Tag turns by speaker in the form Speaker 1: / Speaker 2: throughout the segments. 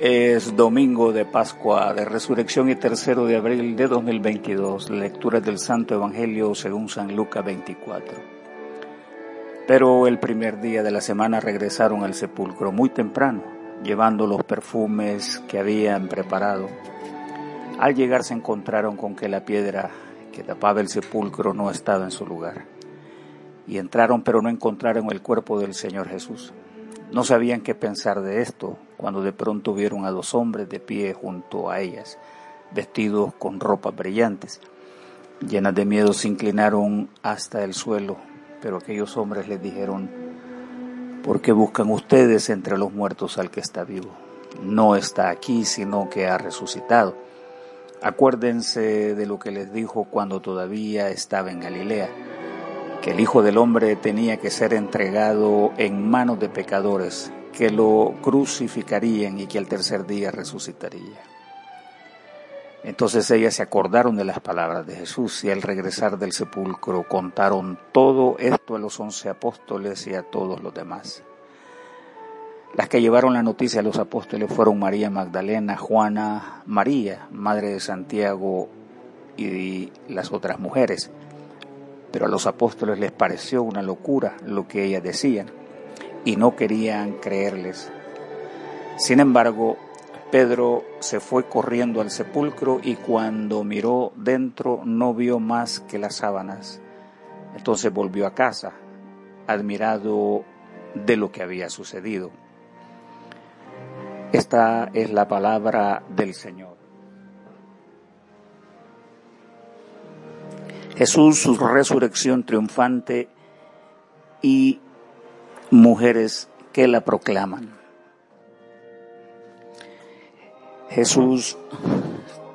Speaker 1: es domingo de Pascua, de Resurrección y tercero de abril de 2022. Lectura del Santo Evangelio según San Lucas 24. Pero el primer día de la semana regresaron al sepulcro muy temprano, llevando los perfumes que habían preparado. Al llegar se encontraron con que la piedra que tapaba el sepulcro no estaba en su lugar. Y entraron pero no encontraron el cuerpo del Señor Jesús. No sabían qué pensar de esto cuando de pronto vieron a dos hombres de pie junto a ellas, vestidos con ropas brillantes. Llenas de miedo se inclinaron hasta el suelo, pero aquellos hombres les dijeron, ¿por qué buscan ustedes entre los muertos al que está vivo? No está aquí, sino que ha resucitado. Acuérdense de lo que les dijo cuando todavía estaba en Galilea que el Hijo del Hombre tenía que ser entregado en manos de pecadores, que lo crucificarían y que al tercer día resucitaría. Entonces ellas se acordaron de las palabras de Jesús y al regresar del sepulcro contaron todo esto a los once apóstoles y a todos los demás. Las que llevaron la noticia a los apóstoles fueron María Magdalena, Juana, María, madre de Santiago y las otras mujeres pero a los apóstoles les pareció una locura lo que ellas decían y no querían creerles. Sin embargo, Pedro se fue corriendo al sepulcro y cuando miró dentro no vio más que las sábanas. Entonces volvió a casa, admirado de lo que había sucedido. Esta es la palabra del Señor. Jesús, su resurrección triunfante y mujeres que la proclaman. Jesús,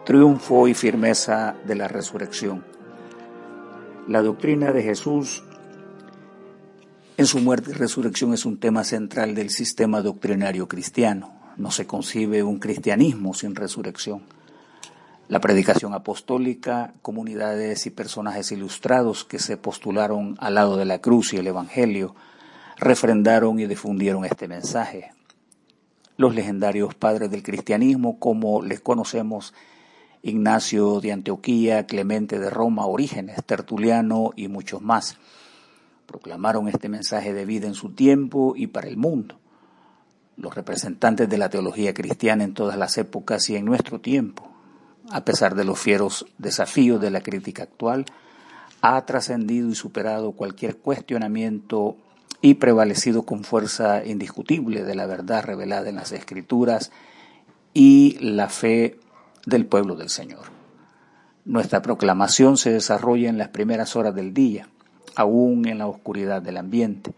Speaker 1: triunfo y firmeza de la resurrección. La doctrina de Jesús en su muerte y resurrección es un tema central del sistema doctrinario cristiano. No se concibe un cristianismo sin resurrección la predicación apostólica, comunidades y personajes ilustrados que se postularon al lado de la cruz y el Evangelio, refrendaron y difundieron este mensaje. Los legendarios padres del cristianismo, como les conocemos, Ignacio de Antioquía, Clemente de Roma, Orígenes, Tertuliano y muchos más, proclamaron este mensaje de vida en su tiempo y para el mundo. Los representantes de la teología cristiana en todas las épocas y en nuestro tiempo a pesar de los fieros desafíos de la crítica actual, ha trascendido y superado cualquier cuestionamiento y prevalecido con fuerza indiscutible de la verdad revelada en las Escrituras y la fe del pueblo del Señor. Nuestra proclamación se desarrolla en las primeras horas del día, aún en la oscuridad del ambiente.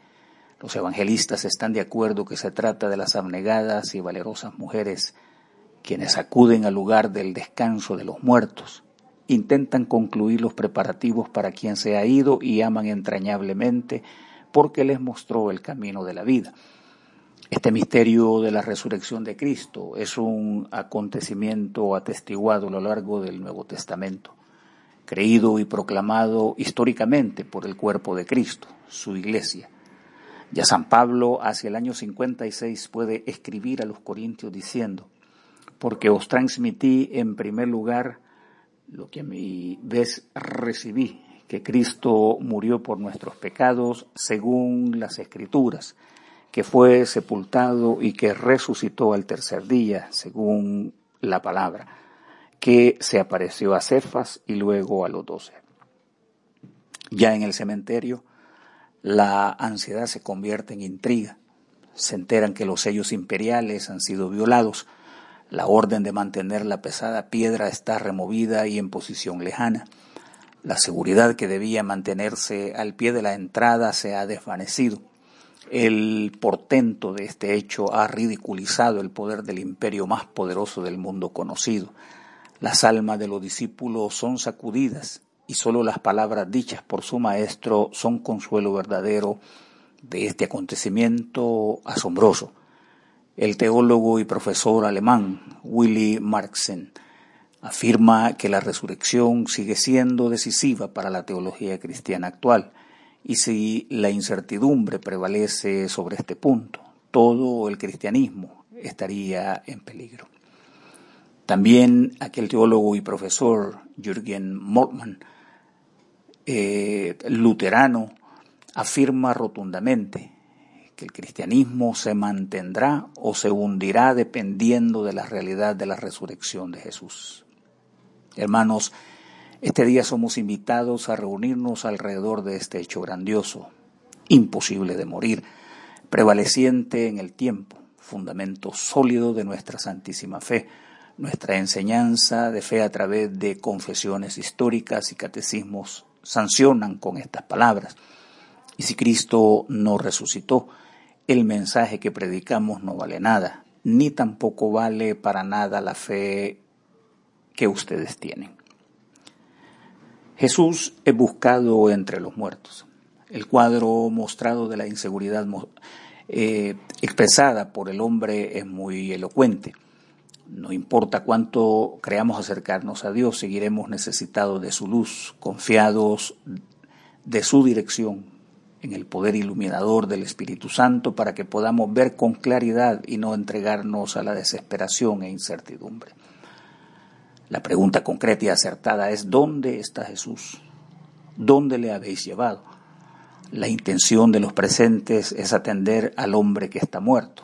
Speaker 1: Los evangelistas están de acuerdo que se trata de las abnegadas y valerosas mujeres quienes acuden al lugar del descanso de los muertos intentan concluir los preparativos para quien se ha ido y aman entrañablemente porque les mostró el camino de la vida. Este misterio de la resurrección de Cristo es un acontecimiento atestiguado a lo largo del Nuevo Testamento, creído y proclamado históricamente por el cuerpo de Cristo, su iglesia. Ya San Pablo hacia el año 56 puede escribir a los Corintios diciendo, porque os transmití en primer lugar lo que a mi vez recibí, que Cristo murió por nuestros pecados según las Escrituras, que fue sepultado y que resucitó al tercer día según la palabra, que se apareció a Cefas y luego a los doce. Ya en el cementerio, la ansiedad se convierte en intriga. Se enteran que los sellos imperiales han sido violados, la orden de mantener la pesada piedra está removida y en posición lejana. La seguridad que debía mantenerse al pie de la entrada se ha desvanecido. El portento de este hecho ha ridiculizado el poder del imperio más poderoso del mundo conocido. Las almas de los discípulos son sacudidas y solo las palabras dichas por su maestro son consuelo verdadero de este acontecimiento asombroso. El teólogo y profesor alemán Willy Marxen afirma que la resurrección sigue siendo decisiva para la teología cristiana actual y si la incertidumbre prevalece sobre este punto, todo el cristianismo, estaría en peligro. También aquel teólogo y profesor Jürgen Moltmann, eh, luterano, afirma rotundamente que el cristianismo se mantendrá o se hundirá dependiendo de la realidad de la resurrección de Jesús. Hermanos, este día somos invitados a reunirnos alrededor de este hecho grandioso, imposible de morir, prevaleciente en el tiempo, fundamento sólido de nuestra santísima fe, nuestra enseñanza de fe a través de confesiones históricas y catecismos sancionan con estas palabras. Y si Cristo no resucitó, el mensaje que predicamos no vale nada, ni tampoco vale para nada la fe que ustedes tienen. Jesús es buscado entre los muertos. El cuadro mostrado de la inseguridad eh, expresada por el hombre es muy elocuente. No importa cuánto creamos acercarnos a Dios, seguiremos necesitados de su luz, confiados de su dirección, en el poder iluminador del Espíritu Santo para que podamos ver con claridad y no entregarnos a la desesperación e incertidumbre. La pregunta concreta y acertada es ¿dónde está Jesús? ¿Dónde le habéis llevado? La intención de los presentes es atender al hombre que está muerto.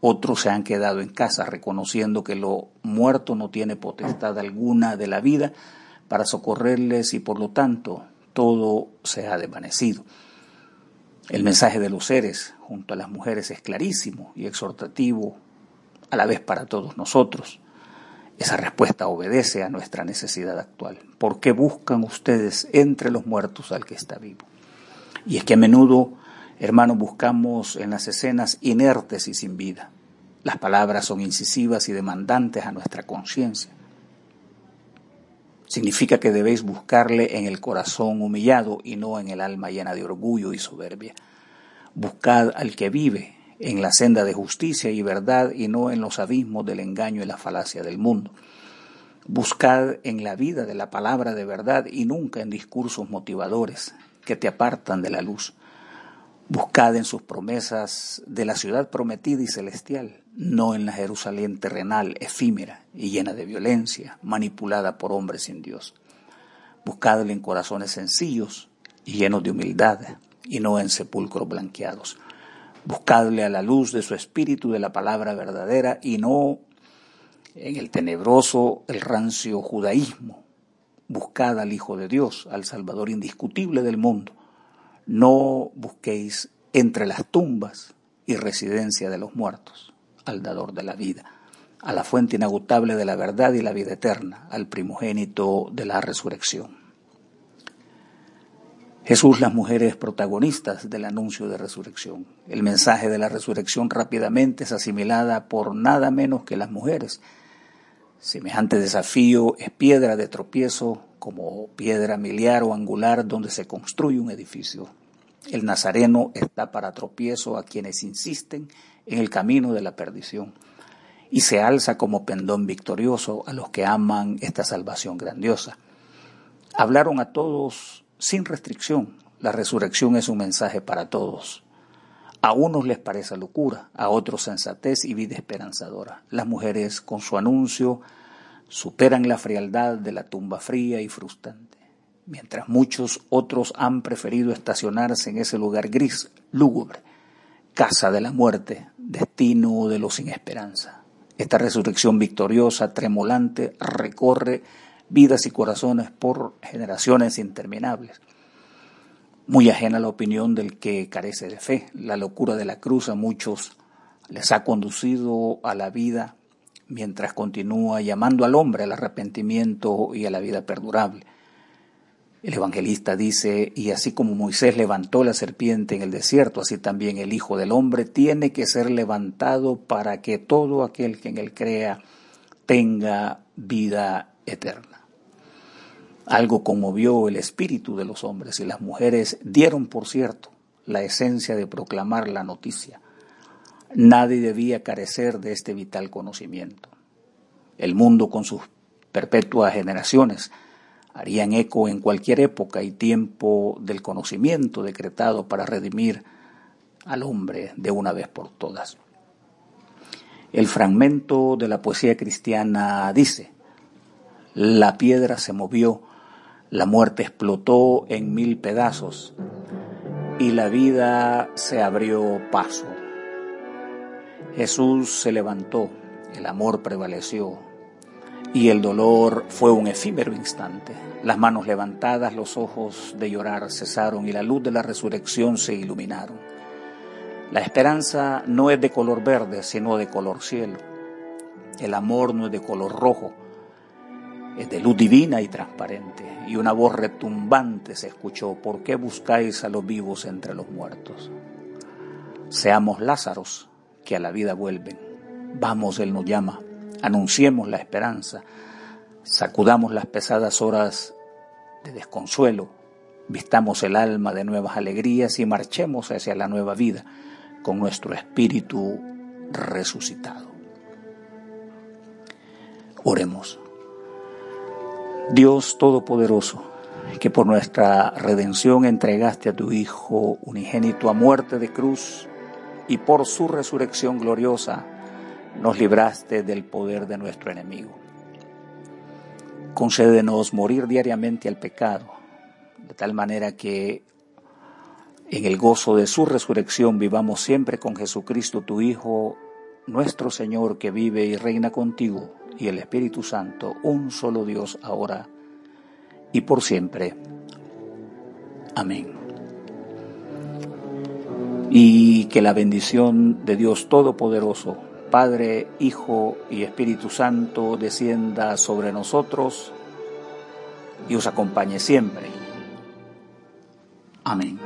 Speaker 1: Otros se han quedado en casa reconociendo que lo muerto no tiene potestad alguna de la vida para socorrerles y por lo tanto todo se ha desvanecido. El mensaje de los seres junto a las mujeres es clarísimo y exhortativo a la vez para todos nosotros. Esa respuesta obedece a nuestra necesidad actual. ¿Por qué buscan ustedes entre los muertos al que está vivo? Y es que a menudo, hermanos, buscamos en las escenas inertes y sin vida. Las palabras son incisivas y demandantes a nuestra conciencia. Significa que debéis buscarle en el corazón humillado y no en el alma llena de orgullo y soberbia. Buscad al que vive en la senda de justicia y verdad y no en los abismos del engaño y la falacia del mundo. Buscad en la vida de la palabra de verdad y nunca en discursos motivadores que te apartan de la luz. Buscad en sus promesas de la ciudad prometida y celestial, no en la Jerusalén terrenal, efímera y llena de violencia, manipulada por hombres sin Dios. Buscadle en corazones sencillos y llenos de humildad, y no en sepulcros blanqueados. Buscadle a la luz de su espíritu de la palabra verdadera y no en el tenebroso, el rancio judaísmo. Buscad al Hijo de Dios, al Salvador indiscutible del mundo no busquéis entre las tumbas y residencia de los muertos, al dador de la vida, a la fuente inagotable de la verdad y la vida eterna, al primogénito de la resurrección. Jesús, las mujeres protagonistas del anuncio de resurrección. El mensaje de la resurrección rápidamente es asimilada por nada menos que las mujeres. Semejante desafío es piedra de tropiezo como piedra miliar o angular donde se construye un edificio. El nazareno está para tropiezo a quienes insisten en el camino de la perdición y se alza como pendón victorioso a los que aman esta salvación grandiosa. Hablaron a todos sin restricción. La resurrección es un mensaje para todos. A unos les parece locura, a otros sensatez y vida esperanzadora. Las mujeres, con su anuncio, superan la frialdad de la tumba fría y frustrante, mientras muchos otros han preferido estacionarse en ese lugar gris, lúgubre, casa de la muerte, destino de los sin esperanza. Esta resurrección victoriosa, tremolante, recorre vidas y corazones por generaciones interminables. Muy ajena la opinión del que carece de fe, la locura de la cruz a muchos les ha conducido a la vida mientras continúa llamando al hombre al arrepentimiento y a la vida perdurable. El evangelista dice, y así como Moisés levantó la serpiente en el desierto, así también el Hijo del Hombre tiene que ser levantado para que todo aquel que en él crea tenga vida eterna. Algo conmovió el espíritu de los hombres y las mujeres dieron, por cierto, la esencia de proclamar la noticia. Nadie debía carecer de este vital conocimiento. El mundo con sus perpetuas generaciones harían eco en cualquier época y tiempo del conocimiento decretado para redimir al hombre de una vez por todas. El fragmento de la poesía cristiana dice, la piedra se movió, la muerte explotó en mil pedazos y la vida se abrió paso. Jesús se levantó, el amor prevaleció y el dolor fue un efímero instante. Las manos levantadas, los ojos de llorar cesaron y la luz de la resurrección se iluminaron. La esperanza no es de color verde, sino de color cielo. El amor no es de color rojo, es de luz divina y transparente. Y una voz retumbante se escuchó, ¿por qué buscáis a los vivos entre los muertos? Seamos Lázaros que a la vida vuelven. Vamos, Él nos llama, anunciemos la esperanza, sacudamos las pesadas horas de desconsuelo, vistamos el alma de nuevas alegrías y marchemos hacia la nueva vida con nuestro espíritu resucitado. Oremos. Dios Todopoderoso, que por nuestra redención entregaste a tu Hijo unigénito a muerte de cruz y por su resurrección gloriosa nos libraste del poder de nuestro enemigo. Concédenos morir diariamente al pecado, de tal manera que en el gozo de su resurrección vivamos siempre con Jesucristo, tu Hijo, nuestro Señor, que vive y reina contigo, y el Espíritu Santo, un solo Dios ahora y por siempre. Amén. Y que la bendición de Dios Todopoderoso, Padre, Hijo y Espíritu Santo descienda sobre nosotros y os acompañe siempre. Amén.